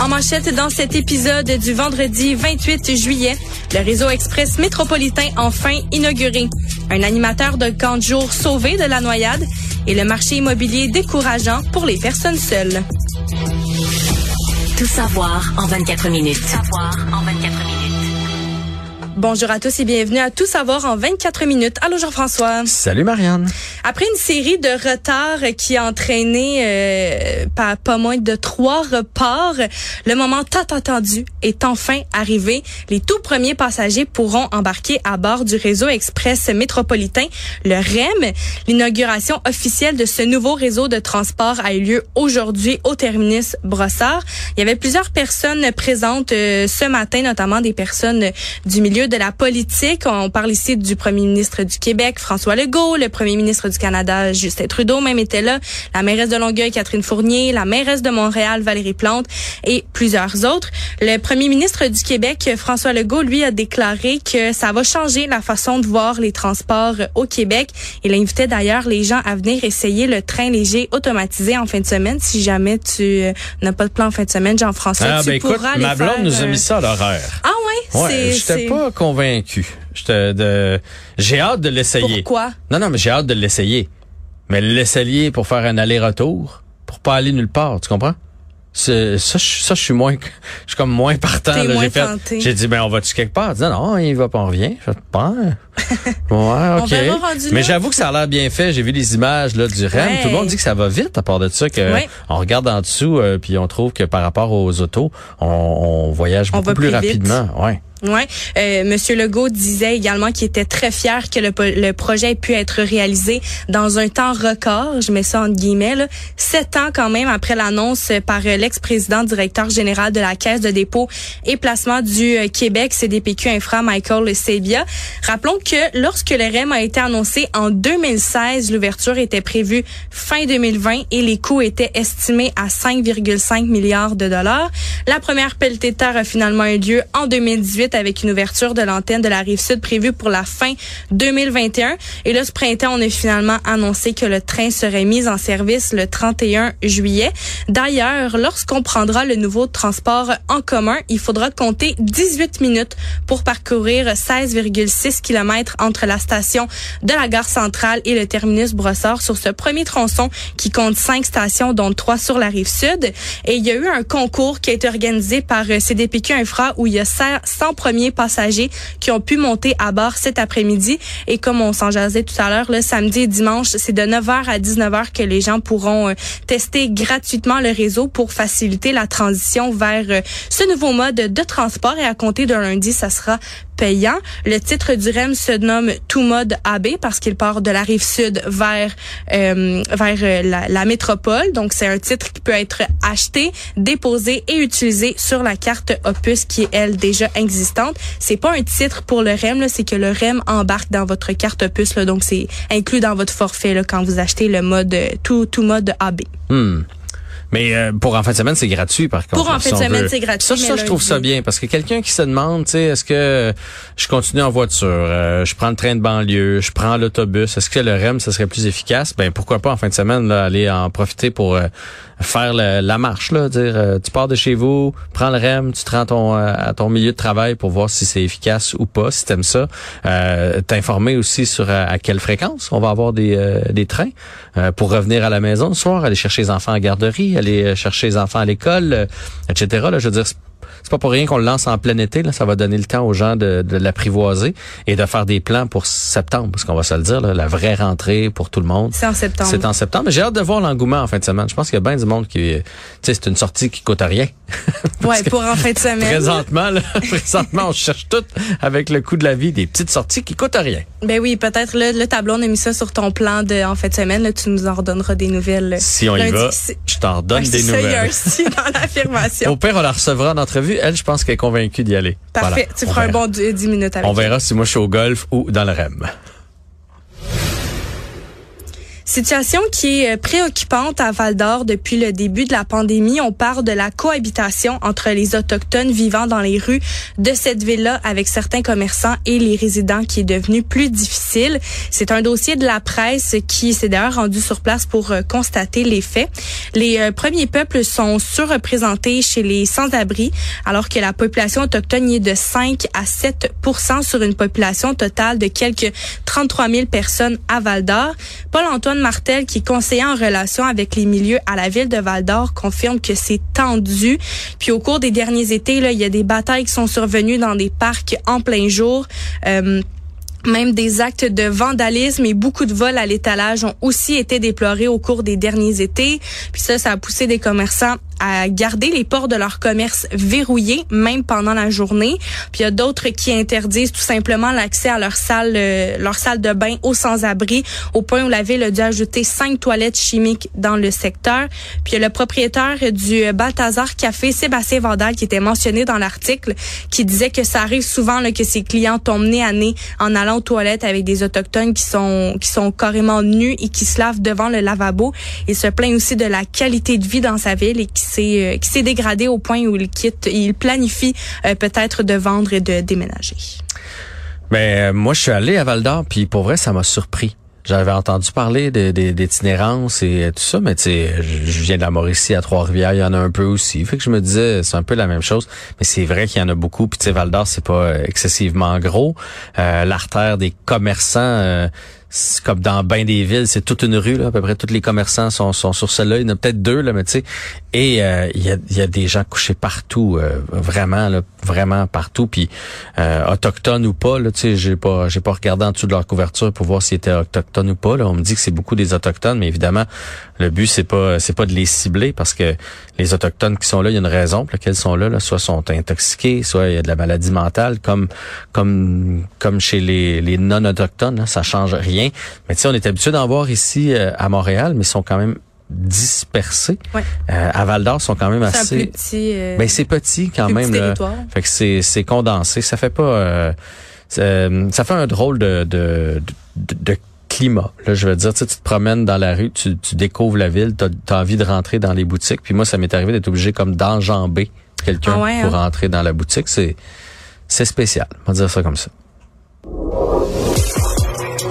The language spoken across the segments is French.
En manchette dans cet épisode du vendredi 28 juillet, le réseau express métropolitain enfin inauguré. Un animateur de camp de jour sauvé de la noyade et le marché immobilier décourageant pour les personnes seules. Tout savoir en 24 minutes. Tout savoir en 24 minutes. Bonjour à tous et bienvenue à Tout savoir en 24 minutes. Allô Jean-François. Salut Marianne. Après une série de retards qui a entraîné euh, pas, pas moins de trois reports, le moment tant attendu est enfin arrivé. Les tout premiers passagers pourront embarquer à bord du réseau express métropolitain, le REM. L'inauguration officielle de ce nouveau réseau de transport a eu lieu aujourd'hui au terminus Brossard. Il y avait plusieurs personnes présentes euh, ce matin, notamment des personnes du milieu de la politique. On parle ici du premier ministre du Québec, François Legault, le premier ministre du Canada, Justin Trudeau, même était là, la mairesse de Longueuil, Catherine Fournier, la mairesse de Montréal, Valérie Plante et plusieurs autres. Le premier ministre du Québec, François Legault, lui a déclaré que ça va changer la façon de voir les transports au Québec. Il invitait d'ailleurs les gens à venir essayer le train léger automatisé en fin de semaine. Si jamais tu euh, n'as pas de plan en fin de semaine, Jean-François, Ah, tu ben écoute, aller ma blonde faire, nous a euh, mis ça à l'horaire. Ah ouais, Ouais, c'est j'étais c'est- pas convaincu. De j'ai hâte de l'essayer. Pourquoi? Non non, mais j'ai hâte de l'essayer. Mais l'essayer pour faire un aller-retour, pour pas aller nulle part, tu comprends? Ça, je- ça, je suis moins, je suis comme moins partant. J'ai dit, ben, on va-tu quelque part? Dit, non, non, il va pas, on revient. Je pas. Ouais, ok. Mais j'avoue que ça a l'air bien fait. J'ai vu les images, là, du REM. Ouais. Tout le monde dit que ça va vite, à part de ça, que Ouais. on regarde en dessous, euh, puis on trouve que par rapport aux autos, on, on voyage On beaucoup plus, plus rapidement. Ouais. Ouais, euh, Monsieur Legault disait également qu'il était très fier que le, projet ait pu être réalisé dans un temps record. Je mets ça entre guillemets. Sept ans quand même après l'annonce par l'ex-président directeur général de la Caisse de dépôt et placement du euh, Québec, CDPQ Infra, Michael Sebia. Rappelons que lorsque le REM a été annoncé en 2016, l'ouverture était prévue fin 2020 et les coûts étaient estimés à 5,5 milliards de dollars. La première pelletée de terre a finalement eu lieu en 2018 avec une ouverture de l'antenne de la rive sud prévue pour la fin 2021. Et là, ce printemps, on a finalement annoncé que le train serait mis en service le 31 juillet. D'ailleurs, lorsqu'on prendra le nouveau transport en commun, il faudra compter 18 minutes pour parcourir 16,6 km entre la station de la gare centrale et le terminus Brossard sur ce premier tronçon qui compte cinq stations, dont trois sur la rive sud. Et il y a eu un concours qui a été organisé par CDPQ Infra où il y a 100 premiers passagers qui ont pu monter à bord cet après-midi. Et comme on s'en jasait tout à l'heure, le samedi et dimanche, c'est de 9h à 19h que les gens pourront euh, tester gratuitement le réseau pour faciliter la transition vers euh, ce nouveau mode de transport. Et à compter de lundi, ça sera Le titre du REM se nomme Tout mode AB parce qu'il part de la rive sud vers euh, vers euh, la, métropole. Donc c'est un titre qui peut être acheté, déposé et utilisé sur la carte Opus qui est elle déjà existante. C'est pas un titre pour le REM, c'est que le REM embarque dans votre carte Opus. Là, donc c'est inclus dans votre forfait quand vous achetez le mode euh, tout mode AB. Mais euh, pour en fin de semaine, c'est gratuit par contre. Pour en fin de semaine, c'est gratuit, Ça, je trouve ça bien parce que quelqu'un qui se demande, tu sais, est-ce que je continue en voiture, euh, je prends le train de banlieue, je prends l'autobus, est-ce que le REM ça serait plus efficace? Ben pourquoi pas en fin de semaine là, aller en profiter pour euh, faire le- la marche là, dire euh, tu pars de chez vous, prends le REM, tu te rends ton, euh, à ton milieu de travail pour voir si c'est efficace ou pas, si t'aimes ça. Euh, T'informer aussi sur à quelle fréquence on va avoir des, euh, des trains euh, pour revenir à la maison le soir, aller chercher les enfants à la garderie, aller euh, chercher les enfants à l'école, euh, etc. Là, je veux dire, c'est- pas pour rien qu'on le lance en plein été. Là. Ça va donner le temps aux gens de, de l'apprivoiser et de faire des plans pour septembre, parce qu'on va se le dire, là, la vraie rentrée pour tout le monde. C'est en septembre. C'est en septembre. Mais J'ai hâte de voir l'engouement en fin de semaine. Je pense qu'il y a bien du monde qui... Tu sais, c'est une sortie qui coûte rien. Ouais, pour en fin de semaine. Présentement, là, présentement, on cherche tout avec le coût de la vie des petites sorties qui coûtent rien. Ben oui, peut-être là, le tableau, on a mis ça sur ton plan de en fin de semaine. Là, tu nous en redonneras des nouvelles. Si on y lundi. va, je t'en redonne Ouais, des ça, Il y a un nouvelles. si dans l'affirmation. Au pire, on la recevra en entrevue. Elle, je pense qu'elle est convaincue d'y aller. Parfait. Voilà. Tu On feras un bon du- 10 minutes avec On elle. verra si moi je suis au golf ou dans le REM. Situation qui est euh, préoccupante à Val d'Or depuis le début de la pandémie. On parle de la cohabitation entre les Autochtones vivant dans les rues de cette ville-là avec certains commerçants et les résidents qui est devenu plus difficile. C'est un dossier de la presse qui s'est d'ailleurs rendu sur place pour euh, constater les faits. Les euh, premiers peuples sont surreprésentés chez les sans-abri alors que la population autochtone est de 5 à 7 sur une population totale de quelques 33 000 personnes à Val d'Or. Paul-Antoine Martel, qui est conseiller en relation avec les milieux à la ville de Val d'Or, confirme que c'est tendu. Puis au cours des derniers étés, là, il y a des batailles qui sont survenues dans des parcs en plein jour. Euh, même des actes de vandalisme et beaucoup de vols à l'étalage ont aussi été déplorés au cours des derniers étés. Puis ça, ça a poussé des commerçants à garder les portes de leur commerce verrouillées, même pendant la journée. Puis il y a d'autres qui interdisent tout simplement l'accès à leur salle, euh, leur salle de bain aux sans-abri, au point où la ville a dû ajouter cinq toilettes chimiques dans le secteur. Puis il y a le propriétaire du Balthazar Café, Sébastien Vandal, qui était mentionné dans l'article, qui disait que ça arrive souvent là, que ses clients tombent nez à nez en allant aux toilettes avec des autochtones qui sont qui sont carrément nus et qui se lavent devant le lavabo. Il se plaint aussi de la qualité de vie dans sa ville et qui euh, qui s'est dégradé au point où il quitte, il planifie euh, peut-être de vendre et de déménager. Mais ben, moi, je suis allé à Val d'Or, puis pour vrai, ça m'a surpris. J'avais entendu parler d'itinérance et tout ça, mais tu sais, je viens de la Mauricie à Trois-Rivières, il y en a un peu aussi. Fait que je me disais, c'est un peu la même chose, mais c'est vrai qu'il y en a beaucoup. Puis tu sais, Val d'Or, c'est pas excessivement gros. Euh, L'artère des commerçants, c'est comme dans bain des villes, c'est toute une rue, là, à peu près tous les commerçants sont, sont sur celle-là. Il y en a peut-être deux, là, mais tu sais. Et euh, il, y a, y, a, des gens couchés partout, euh, vraiment, là, vraiment partout. Puis euh, autochtones ou pas, là, tu sais, j'ai pas j'ai pas regardé en dessous de leur couverture pour voir s'ils étaient autochtones ou pas. Là. On me dit que c'est beaucoup des autochtones, mais évidemment, le but, c'est pas c'est pas de les cibler parce que les autochtones qui sont là, il y a une raison pour laquelle ils sont là, là. Soit sont intoxiqués, soit il y a de la maladie mentale, comme comme comme chez les, les non-autochtones, ça change rien mais tu sais, on est habitué d'en voir ici euh, à Montréal, mais ils sont quand même dispersés. Ouais. Euh, à Val d'Or, sont quand même assez. petit. Euh, ben c'est petit quand même. Là. Fait que c'est c'est condensé. Ça fait pas. ça fait un drôle de de, de, climat. Là, je veux dire, tu, te promènes dans la rue, tu, tu découvres la ville, tu as, envie de rentrer dans les boutiques. Puis moi, ça m'est arrivé d'être obligé comme d'enjamber quelqu'un ah pour hein? rentrer dans la boutique. C'est c'est spécial. On va dire ça comme ça.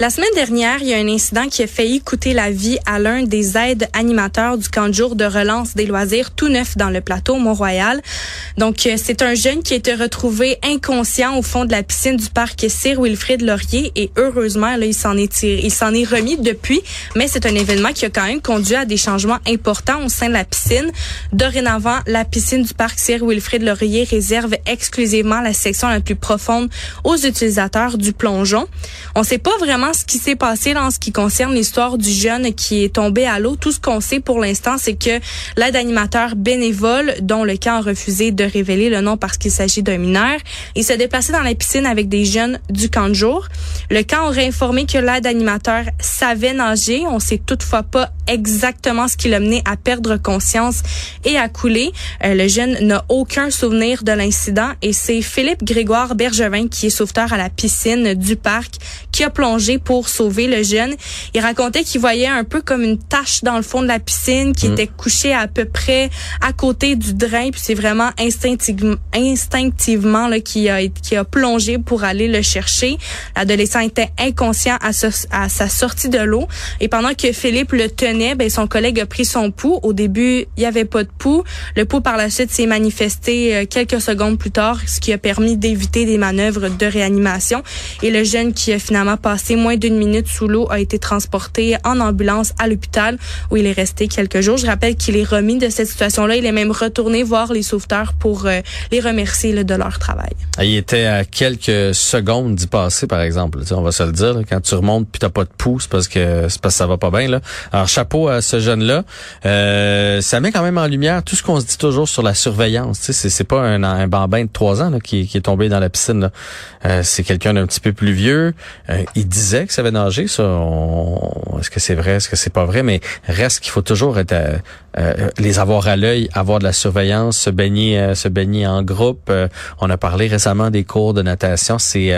La semaine dernière, il y a un incident qui a failli coûter la vie à l'un des aides animateurs du camp de jour de relance des loisirs tout neuf dans le plateau Mont-Royal. Donc, euh, c'est un jeune qui a été retrouvé inconscient au fond de la piscine du parc Sir Wilfrid Laurier et heureusement, là, il s'en est tiré, il s'en est remis depuis, mais c'est un événement qui a quand même conduit à des changements importants au sein de la piscine. Dorénavant, la piscine du parc Sir Wilfrid Laurier réserve exclusivement la section la plus profonde aux utilisateurs du plongeon. On sait pas vraiment ce qui s'est passé dans ce qui concerne l'histoire du jeune qui est tombé à l'eau. Tout ce qu'on sait pour l'instant, c'est que l'aide animateur bénévole, dont le camp a refusé de révéler le nom parce qu'il s'agit d'un mineur, il se déplaçait dans la piscine avec des jeunes du camp de jour. Le camp aurait informé que l'aide animateur savait nager. On sait toutefois pas exactement ce qui l'a mené à perdre conscience et à couler. Euh, le jeune n'a aucun souvenir de l'incident et c'est Philippe Grégoire Bergevin qui est sauveteur à la piscine du parc qui a plongé pour sauver le jeune. Il racontait qu'il voyait un peu comme une tache dans le fond de la piscine qui mm. était couchée à peu près à côté du drain. Puis c'est vraiment instinctivement, instinctivement là, qui a, qui a plongé pour aller le chercher. L'adolescent était inconscient à, à sa sortie de l'eau. Et pendant que Philippe le tenait, ben, son collègue a pris son pouls. Au début, il n'y avait pas de pouls. Le pouls par la suite s'est manifesté euh, quelques secondes plus tard, ce qui a permis d'éviter des manœuvres de réanimation. Et le jeune qui a finalement passé moins d'une minute sous l'eau, a été transporté en ambulance à l'hôpital où il est resté quelques jours. Je rappelle qu'il est remis de cette situation-là. Il est même retourné voir les sauveteurs pour euh, les remercier de leur travail. Ah, il était à quelques secondes d'y passer, par exemple. on va se le dire. Quand tu remontes puis t'as pas de pouce parce que c'est parce que ça va pas bien. Là. Alors chapeau à ce jeune-là. Euh, ça met quand même en lumière tout ce qu'on se dit toujours sur la surveillance. Tu sais, c'est pas un, un bambin de trois ans là, qui, qui, est tombé dans la piscine. Euh, c'est quelqu'un d'un petit peu plus vieux. Euh, il disait que ça avait est-ce que c'est vrai, est-ce que c'est pas vrai? Mais reste qu'il faut toujours être les avoir à l'œil, avoir de la surveillance, se baigner, se baigner en groupe. on a parlé récemment des cours de natation. C'est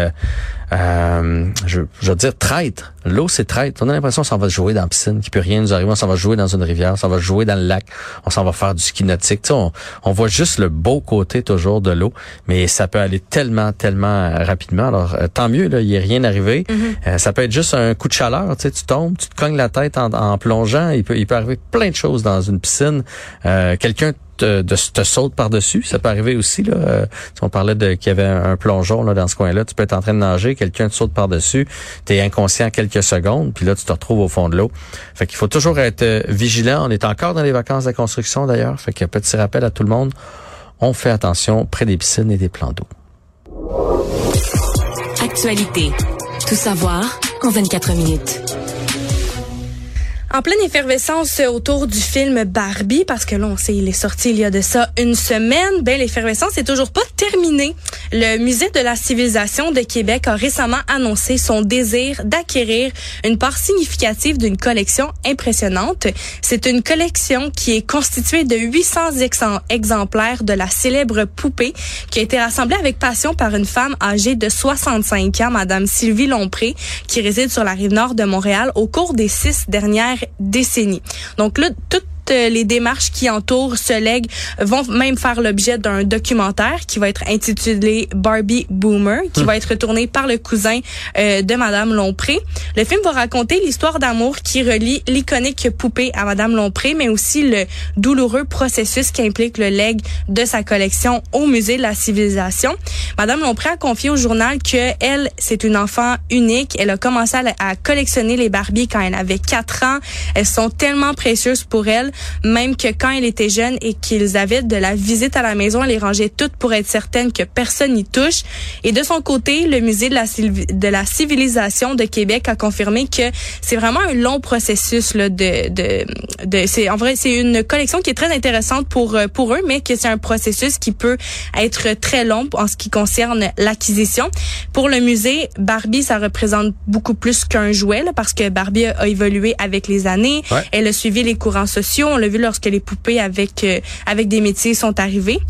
euh, je, je veux dire traître. L'eau, c'est traître. On a l'impression qu'on s'en va jouer dans la piscine, qu'il peut rien nous arriver. On s'en va jouer dans une rivière, on s'en va jouer dans le lac, on s'en va faire du ski nautique. Tu sais, on, on, voit juste le beau côté toujours de l'eau, mais ça peut aller tellement, tellement euh, rapidement. Alors, euh, tant mieux, là, il n'y a rien arrivé. Mm-hmm. ça peut être juste un coup de chaleur. Tu sais, tu tombes, tu te cognes la tête en, en plongeant. Il peut, il peut arriver plein de choses dans une piscine. Quelqu'un de, te saute par-dessus. Ça peut arriver aussi. Là. Euh, on parlait de qu'il y avait un, plongeon là, dans ce coin-là. Tu peux être en train de nager, quelqu'un te saute par-dessus, tu es inconscient quelques secondes, puis là, tu te retrouves au fond de l'eau. Fait qu'il faut toujours être euh, vigilant. On est encore dans les vacances de construction d'ailleurs. Fait qu'il petit rappel à tout le monde. On fait attention près des piscines et des plans d'eau. Actualité. Tout savoir en 24 minutes. En pleine effervescence autour du film Barbie, parce que là, on sait, il est sorti il y a de ça une semaine, ben, l'effervescence est toujours pas terminée. Le Musée de la civilisation de Québec a récemment annoncé son désir d'acquérir une part significative d'une collection impressionnante. C'est une collection qui est constituée de 800 exemplaires de la célèbre poupée qui a été rassemblée avec passion par une femme âgée de 65 ans, Madame Sylvie Lompré, qui réside sur la rive nord de Montréal au cours des six dernières décennies. Donc là, tout euh, les démarches qui entourent ce leg vont même faire l'objet d'un documentaire qui va être intitulé Barbie Boomer, qui hmm. va être tourné par le cousin euh, de Madame Lompré. Le film va raconter l'histoire d'amour qui relie l'iconique poupée à Madame Lompré, mais aussi le douloureux processus qui implique le leg de sa collection au musée de la civilisation. Madame Lompré a confié au journal que elle, c'est une enfant unique. Elle a commencé à, à collectionner les Barbies quand elle avait 4 ans. Elles sont tellement précieuses pour elle même que quand elle était jeune et qu'ils avaient de la visite à la maison, elle les rangeait toutes pour être certaine que personne n'y touche. Et de son côté, le musée de la, de la civilisation de Québec a confirmé que c'est vraiment un long processus là, de, de, de c'est en vrai c'est une collection qui est très intéressante pour euh, pour eux, mais que c'est un processus qui peut être très long en ce qui concerne l'acquisition. Pour le musée, Barbie, ça représente beaucoup plus qu'un jouet là, parce que Barbie a évolué avec les années. Elle a suivi les courants sociaux on l'a vu lorsque les poupées avec euh, avec des métiers sont arrivées.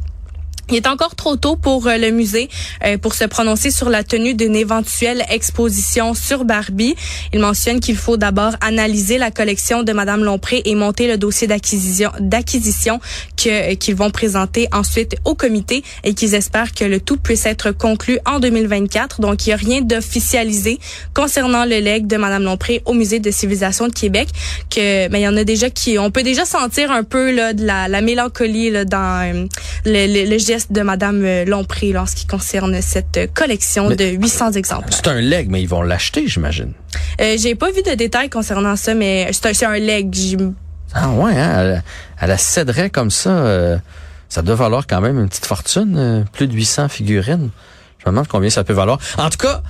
Il est encore trop tôt pour euh, le musée euh, pour se prononcer sur la tenue d'une éventuelle exposition sur Barbie. Il mentionne qu'il faut d'abord analyser la collection de Madame Lompré et monter le dossier d'acquisition d'acquisition que qu'ils vont présenter ensuite au comité et qu'ils espèrent que le tout puisse être conclu en 2024. Donc il n'y a rien d'officialisé concernant le legs de Madame Lompré au musée de civilisation de Québec. Que mais il y en a déjà qui on peut déjà sentir un peu là de la, la mélancolie là, dans euh, le, le, le de Madame euh, Lompré en ce qui concerne cette collection de 800 exemplaires. C'est un leg, mais ils vont l'acheter, j'imagine. Euh, J'ai pas vu de détails concernant ça, mais c'est un, un leg. Ah ouais, hein? elle, elle, céderait comme ça. Euh, ça doit valoir quand même une petite fortune, euh, plus de 800 figurines. Je me demande combien ça peut valoir. En tout cas,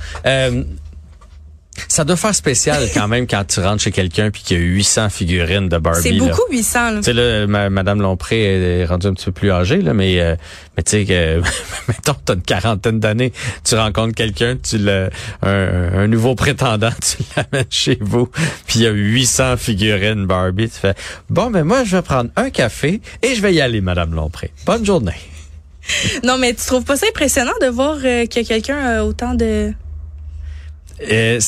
ça doit faire spécial quand même quand tu rentres chez quelqu'un puis qu'il y a 800 figurines de Barbie. C'est beaucoup 800. Tu sais là, Madame Lompré est rendue un petit peu plus âgée là, mais euh, mais tu sais que mettons t'as une quarantaine d'années, tu rencontres quelqu'un, tu le un, nouveau prétendant, tu l'amènes chez vous, puis il y a 800 figurines Barbie, tu fais bon mais moi je vais prendre un café et je vais y aller Madame Lompré. Bonne journée. non mais tu trouves pas ça impressionnant de voir euh, que quelqu'un a autant de euh,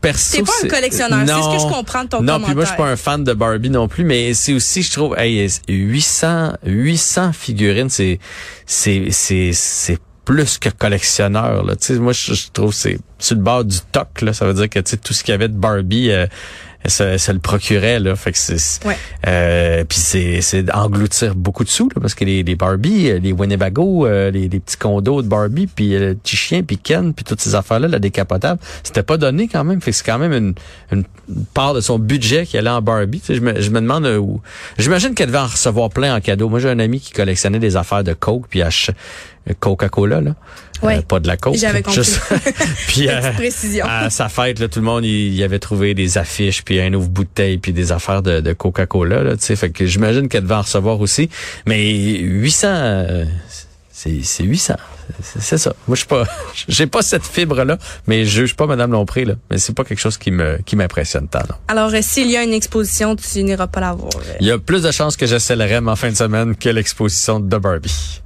perso, c'est pas un collectionneur, c'est ce que je comprends de ton non, commentaire. Non, puis moi je suis pas un fan de Barbie non plus, mais c'est aussi je trouve hey, 800 800 figurines, c'est c'est c'est c'est plus que collectionneur là. Tu sais, moi je, trouve c'est sur le bord du toc là, ça veut dire que tu sais tout ce qu'il y avait de Barbie euh, ça, ça, le procurait là fait que c'est ouais. euh, puis c'est c'est engloutir beaucoup de sous là, parce que les, les Barbie euh, les Winnebago euh, les, les, petits condos de Barbie puis euh, le petit chien puis Ken puis toutes ces affaires là la décapotable c'était pas donné quand même fait que c'est quand même une, une part de son budget qui allait en Barbie tu sais, je me je me demande où j'imagine qu'elle devait en recevoir plein en cadeau moi j'ai un ami qui collectionnait des affaires de coke puis Coca-Cola, là. Ouais. Euh, pas de la Coke. J'avais compris. Juste- puis euh, précision. à sa fête, là, tout le monde il, il avait trouvé des affiches, puis un ouvre bouteille, puis des affaires de, de Coca-Cola. Là, tu sais, fait que j'imagine qu'elle devait en recevoir aussi. Mais 800, euh, c'est c'est 800. C'est ça. Moi, je suis pas, j'ai pas cette fibre là, mais je juge pas Madame Lompré là. Mais c'est pas quelque chose qui me qui m'impressionne tant. Non. Alors, euh, s'il y a une exposition, tu n'iras pas la voir. euh. Il y a plus de chances que j'essaie le REM en fin de semaine que l'exposition de Barbie.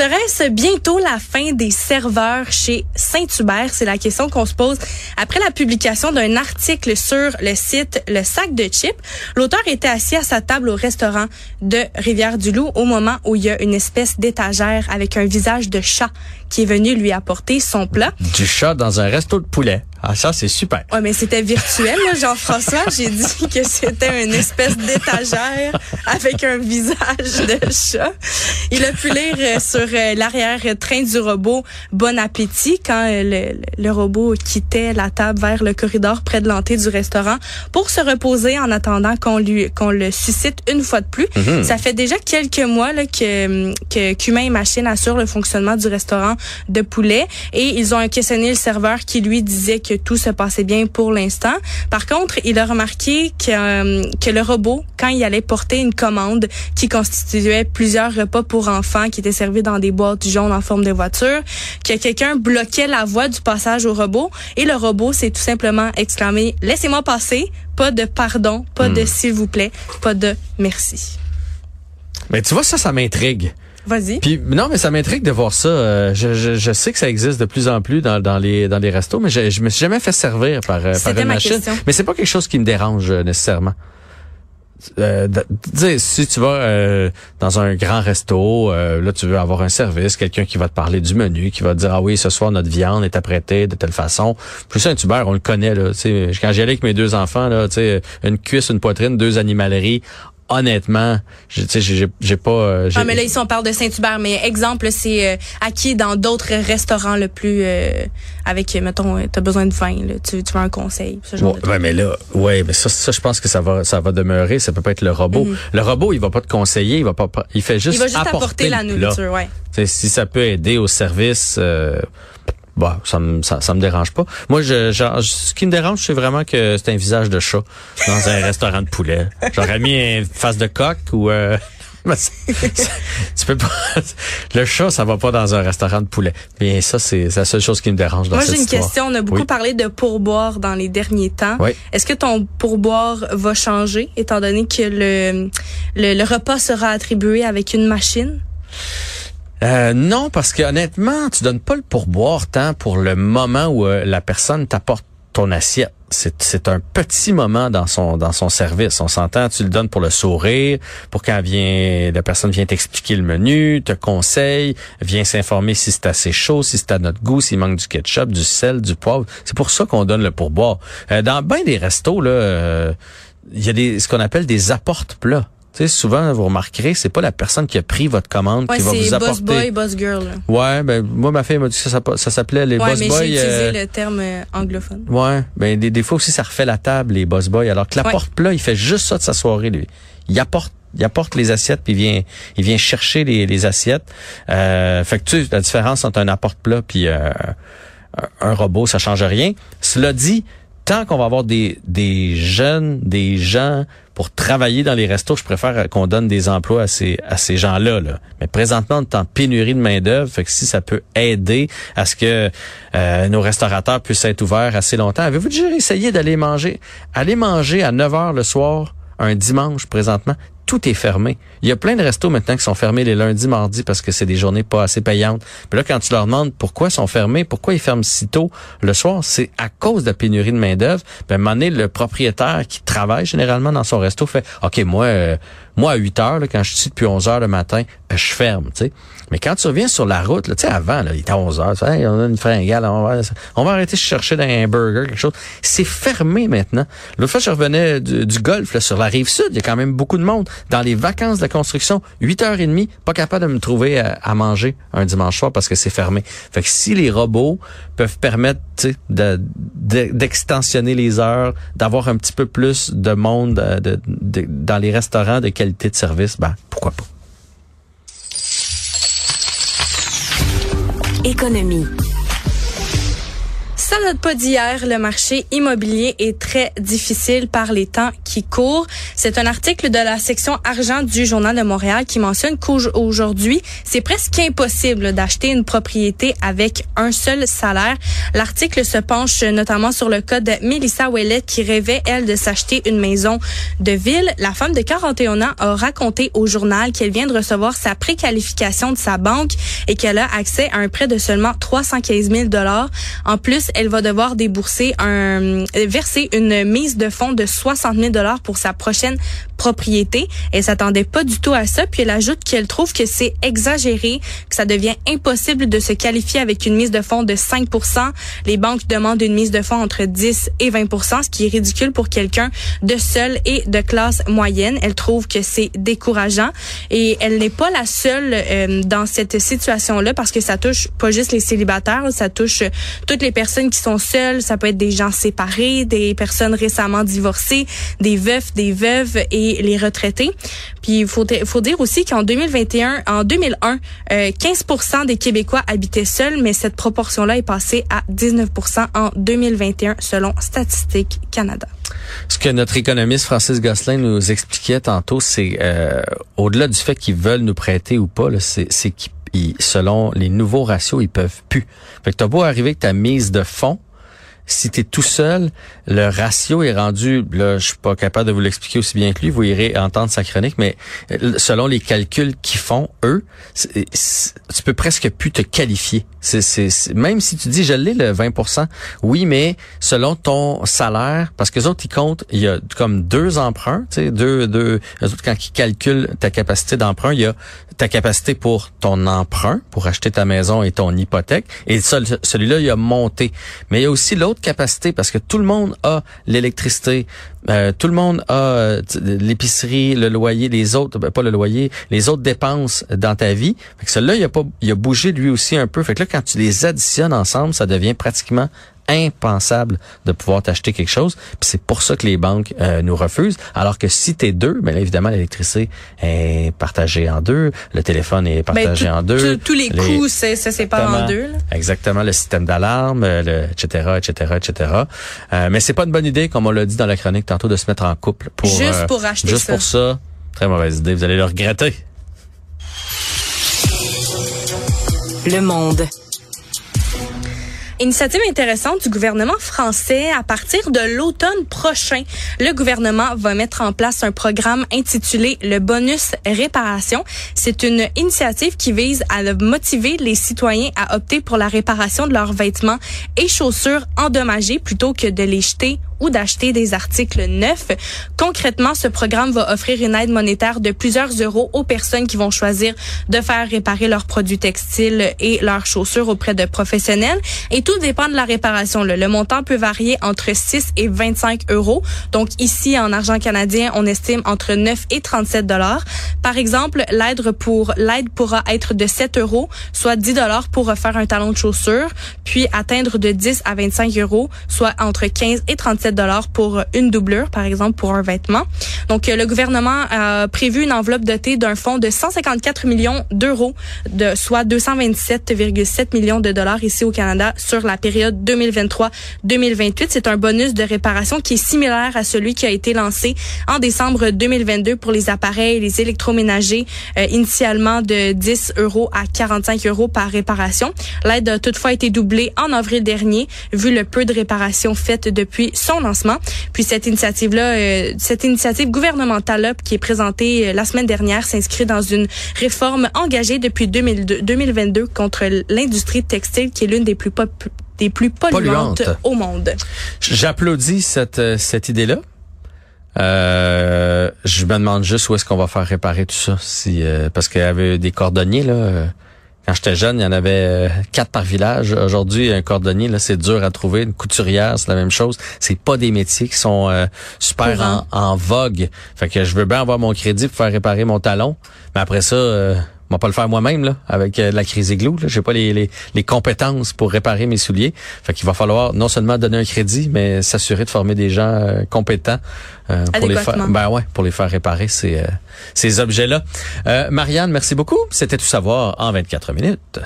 Serait-ce bientôt la fin des serveurs chez Saint-Hubert? C'est la question qu'on se pose après la publication d'un article sur le site Le Sac de Chips. L'auteur était assis à sa table au restaurant de Rivière-du-Loup au moment où il y a une espèce d'étagère avec un visage de chat qui est venu lui apporter son plat. Du chat dans un resto de poulet. Ah ça c'est super. Ouais, mais c'était virtuel, là, Jean-François. J'ai dit que c'était une espèce d'étagère avec un visage de chat. Il a pu lire euh, sur euh, l'arrière-train du robot Bon appétit quand euh, le, le robot quittait la table vers le corridor près de l'entrée du restaurant pour se reposer en attendant qu'on lui qu'on le suscite une fois de plus. Ça fait déjà quelques mois là, que que qu'Humain et Machine assurent le fonctionnement du restaurant de poulet et ils ont questionné le serveur qui lui disait que tout se passait bien pour l'instant. Par contre, il a remarqué que, euh, que le robot, quand il allait porter une commande qui constituait plusieurs repas pour enfants qui étaient servis dans des boîtes jaunes en forme de voiture, que quelqu'un bloquait la voie du passage au robot et le robot s'est tout simplement exclamé « Laissez-moi passer », pas de pardon, pas de s'il vous plaît, pas de merci. Mais tu vois ça, ça m'intrigue. Vas-y. Puis non, mais ça m'intrigue de voir ça. Euh, je, je, je sais que ça existe de plus en plus dans, dans les dans les restos, mais je, je me suis jamais fait servir par, euh, par une ma machine. question. Mais c'est pas quelque chose qui me dérange euh, nécessairement. Euh, si tu vas euh, dans un grand resto, euh, là tu veux avoir un service, quelqu'un qui va te parler du menu, qui va te dire ah oui ce soir notre viande est apprêtée de telle façon. Plus un tubère, on le connaît là. Tu sais, quand j'y allais avec mes deux enfants là, tu sais, une cuisse, une poitrine, deux animaleries. Honnêtement, je- j'ai j'ai pas. euh, Ah, mais là, ici, on parle de Saint-Hubert. Mais exemple, c'est euh, acquis dans d'autres restaurants le plus... euh, avec, euh, mettons, tu as besoin de vin, là, tu, tu veux un conseil, ce genre Ouais, de ouais, mais là, ouais, mais ça, ça, je pense que ça va, ça va demeurer. Ça peut pas être le robot. Le robot, il va pas te conseiller, il va pas, il fait juste, Il va juste apporter apporter la nourriture, ouais. Tu sais, si ça peut aider au service, euh, bah, ça me, ça, ça me dérange pas. Moi, je, genre, ce qui me dérange, c'est vraiment que c'est un visage de chat dans un restaurant de poulet. J'aurais mis une face de coq ou. Euh, tu peux pas. Le chat, ça va pas dans un restaurant de poulet. Mais ça, c'est la seule chose qui me dérange dans Moi, cette j'ai une question. On a beaucoup Oui. parlé de pourboire dans les derniers temps. Oui. Est-ce que ton pourboire va changer, étant donné que le, le, le repas sera attribué avec une machine? Euh, non, parce que honnêtement, tu donnes pas le pourboire tant pour le moment où euh, la personne t'apporte ton assiette. C'est, un petit moment dans son dans son service. On s'entend, tu le donnes pour le sourire, pour quand vient la personne vient t'expliquer le menu, te conseille, vient s'informer si c'est assez chaud, si c'est à notre goût, s'il manque du ketchup, du sel, du poivre. C'est pour ça qu'on donne le pourboire. Euh, dans bien des restos là, il y a des ce qu'on appelle des apportes plats. Tu sais, souvent, vous remarquerez, c'est pas la personne qui a pris votre commande Ouais, qui va vous apporter. boss boy, boss girl. là. Ouais, ben moi ma fille m'a dit que ça, s'app- ça s'appelait les Ouais, boss mais boys. j'ai utilisé euh, le terme euh, anglophone. Ouais, ben des, des fois aussi ça refait la table les boss boys alors que Ouais. l'apporte plat, il fait juste ça de sa soirée lui. Il apporte il apporte les assiettes puis il vient il vient chercher les, les assiettes. Euh, fait que tu sais la différence entre un apporte plat puis euh, un- un robot, ça change rien. Cela dit, tant qu'on va avoir des, des jeunes, des gens pour travailler dans les restos, je préfère qu'on donne des emplois à ces, à ces gens-là. Là. Mais présentement, on est en pénurie de main-d'œuvre, fait que si ça peut aider à ce que euh, nos restaurateurs puissent être ouverts assez longtemps. Avez-vous déjà essayé d'aller manger? Aller manger à 9 heures le soir, un dimanche présentement, tout est fermé. Il y a plein de restos maintenant qui sont fermés les lundis, mardis parce que c'est des journées pas assez payantes. Puis là, quand tu leur demandes pourquoi ils sont fermés, pourquoi ils ferment si tôt le soir, c'est à cause de la pénurie de main d'œuvre. Puis à le propriétaire qui travaille généralement dans son resto fait, ok, moi, euh, moi à 8 heures, là, quand je suis depuis 11 heures le matin, euh, je ferme, tu sais. Mais quand tu reviens sur la route, tu sais, avant, là, il était 11 heures, on a une fringale, on va, arrêter de chercher dans un burger, quelque chose. C'est fermé maintenant. L'autre fois, je revenais du, du golf, sur la rive sud, il y a quand même beaucoup de monde. Dans les vacances de la construction, 8h30, pas capable de me trouver à, manger un dimanche soir parce que c'est fermé. Fait que si les robots peuvent permettre, d'extensionner les heures, d'avoir un petit peu plus de monde euh, dans les restaurants de qualité de service, ben, pourquoi pas? Économie. Ça date pas d'hier, le marché immobilier est très difficile par les temps qui courent. C'est un article de la section argent du Journal de Montréal qui mentionne qu'aujourd'hui, c'est presque impossible d'acheter une propriété avec un seul salaire. L'article se penche notamment sur le cas de Melissa Ouellet qui rêvait, elle, de s'acheter une maison de ville. La femme de 41 ans a raconté au journal qu'elle vient de recevoir sa préqualification de sa banque et qu'elle a accès à un prêt de seulement 315 000 En plus, elle va devoir débourser un verser une mise de fonds de 60 000 dollars pour sa prochaine propriété. Elle s'attendait pas du tout à ça, puis elle ajoute qu'elle trouve que c'est exagéré, que ça devient impossible de se qualifier avec une mise de fonds de 5 Les banques demandent une mise de fonds entre 10 et 20 ce qui est ridicule pour quelqu'un de seul et de classe moyenne. Elle trouve que c'est décourageant et elle n'est pas la seule euh, dans cette situation-là parce que ça touche pas juste les célibataires, ça touche toutes les personnes qui sont seules, ça peut être des gens séparés, des personnes récemment divorcées, des veufs, des veuves et les retraités. Puis il faut, dire aussi qu'en 2021, en 2001, 15 euh, des Québécois habitaient seuls, mais cette proportion-là est passée à 19% en 2021 selon Statistique Canada. Ce que notre économiste Francis Gosselin nous expliquait tantôt, c'est euh, au-delà du fait qu'ils veulent nous prêter ou pas, c'est qu'ils selon les nouveaux ratios, ils peuvent plus. Fait que t'as beau arriver avec ta mise de fonds, si tu es tout seul, le ratio est rendu, là, je suis pas capable de vous l'expliquer aussi bien que lui, vous irez entendre sa chronique, mais euh, selon les calculs qu'ils font, eux, tu peux presque plus te qualifier. C'est, même si tu dis, je l'ai le 20% oui, mais selon ton salaire, parce que les autres, ils comptent, il y a comme deux emprunts, tu sais, deux, deux, autres, quand ils calculent ta capacité d'emprunt, il y a ta capacité pour ton emprunt, pour acheter ta maison et ton hypothèque, et celui-là, il a monté. Mais il y a aussi l'autre capacité, parce que tout le monde a l'électricité, euh, tout le monde a euh, l'épicerie, le loyer, les autres, ben, pas le loyer, les autres dépenses dans ta vie. Fait que celui-là, il a pas, il a bougé lui aussi un peu. Fait que là, quand tu les additionnes ensemble, ça devient pratiquement impensable de pouvoir t'acheter quelque chose. Puis c'est pour ça que les banques euh, nous refusent. Alors que si t'es deux, mais là, évidemment, l'électricité est partagée en deux, le téléphone est ben, partagé en deux. Tous les, coûts, ça sépare en deux. Exactement, le système d'alarme, le, etc., etc., etc. Euh, mais c'est pas une bonne idée, comme on l'a dit dans la chronique tantôt, de se mettre en couple pour juste euh, pour acheter juste pour ça. Très mauvaise idée. Vous allez le regretter. Le monde. Initiative intéressante du gouvernement français. À partir de l'automne prochain, le gouvernement va mettre en place un programme intitulé le bonus réparation. C'est une initiative qui vise à motiver les citoyens à opter pour la réparation de leurs vêtements et chaussures endommagés plutôt que de les jeter ou d'acheter des articles neufs. Concrètement, ce programme va offrir une aide monétaire de plusieurs euros aux personnes qui vont choisir de faire réparer leurs produits textiles et leurs chaussures auprès de professionnels. Et tout dépend de la réparation. Le montant peut varier entre 6 et 25 euros. Donc ici, en argent canadien, on estime entre 9 et 37 dollars. Par exemple, l'aide pour l'aide pourra être de 7 euros, soit 10 dollars pour refaire un talon de chaussure, puis atteindre de 10 à 25 euros, soit entre 15 et 37 dollars pour une doublure, par exemple, pour un vêtement. Donc, euh, le gouvernement a prévu une enveloppe dotée d'un fonds de 154 millions d'euros, de soit 227,7 millions de dollars ici au Canada sur la période 2023-2028. C'est un bonus de réparation qui est similaire à celui qui a été lancé en décembre 2022 pour les appareils, les électroménagers, euh, initialement de 10 euros à 45 euros par réparation. L'aide a toutefois été doublée en avril dernier, vu le peu de réparations faites depuis son Puis cette initiative-là, euh, cette initiative gouvernementale qui est présentée euh, la semaine dernière s'inscrit dans une réforme engagée depuis 2022 contre l'industrie textile qui est l'une des plus des plus polluantes, au monde. J'applaudis cette euh, cette idée-là. je me demande juste où est-ce qu'on va faire réparer tout ça, si parce qu'il y avait des cordonniers là. Quand j'étais jeune, il y en avait euh, quatre par village. Aujourd'hui, un cordonnier, là, c'est dur à trouver. Une couturière, c'est la même chose. C'est pas des métiers qui sont euh, super en, vogue. Fait que je veux bien avoir mon crédit pour faire réparer mon talon. Mais après ça, euh, vais pas le faire moi-même là, avec euh, la crise igloo. Je n'ai pas les, les, les, compétences pour réparer mes souliers. Fait qu'il va falloir non seulement donner un crédit, mais s'assurer de former des gens compétents pour les faire. Ben ouais, pour les faire réparer ces, ces objets-là. Marianne, merci beaucoup. C'était tout savoir en 24 minutes.